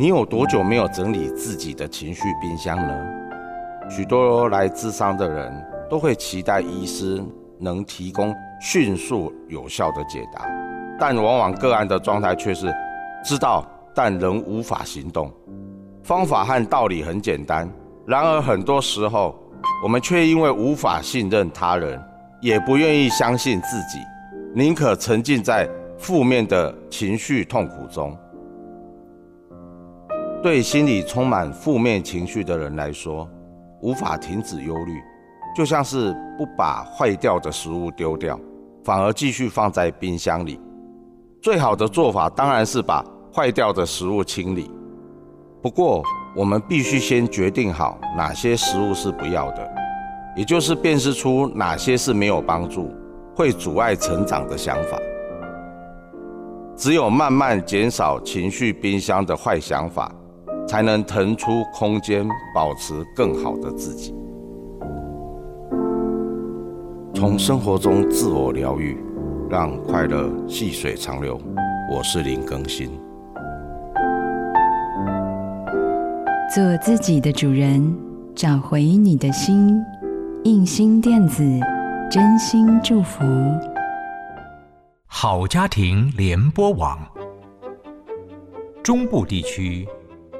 你有多久没有整理自己的情绪冰箱呢？许多来咨商的人都会期待医师能提供迅速有效的解答，但往往个案的状态却是知道，但仍无法行动。方法和道理很简单，然而很多时候我们却因为无法信任他人，也不愿意相信自己，宁可沉浸在负面的情绪痛苦中。对心里充满负面情绪的人来说，无法停止忧虑，就像是不把坏掉的食物丢掉，反而继续放在冰箱里。最好的做法当然是把坏掉的食物清理。不过，我们必须先决定好哪些食物是不要的，也就是辨识出哪些是没有帮助、会阻碍成长的想法。只有慢慢减少情绪冰箱的坏想法。才能腾出空间，保持更好的自己。从生活中自我疗愈，让快乐细水长流。我是林更新。做自己的主人，找回你的心。印心电子，真心祝福。好家庭联播网，中部地区。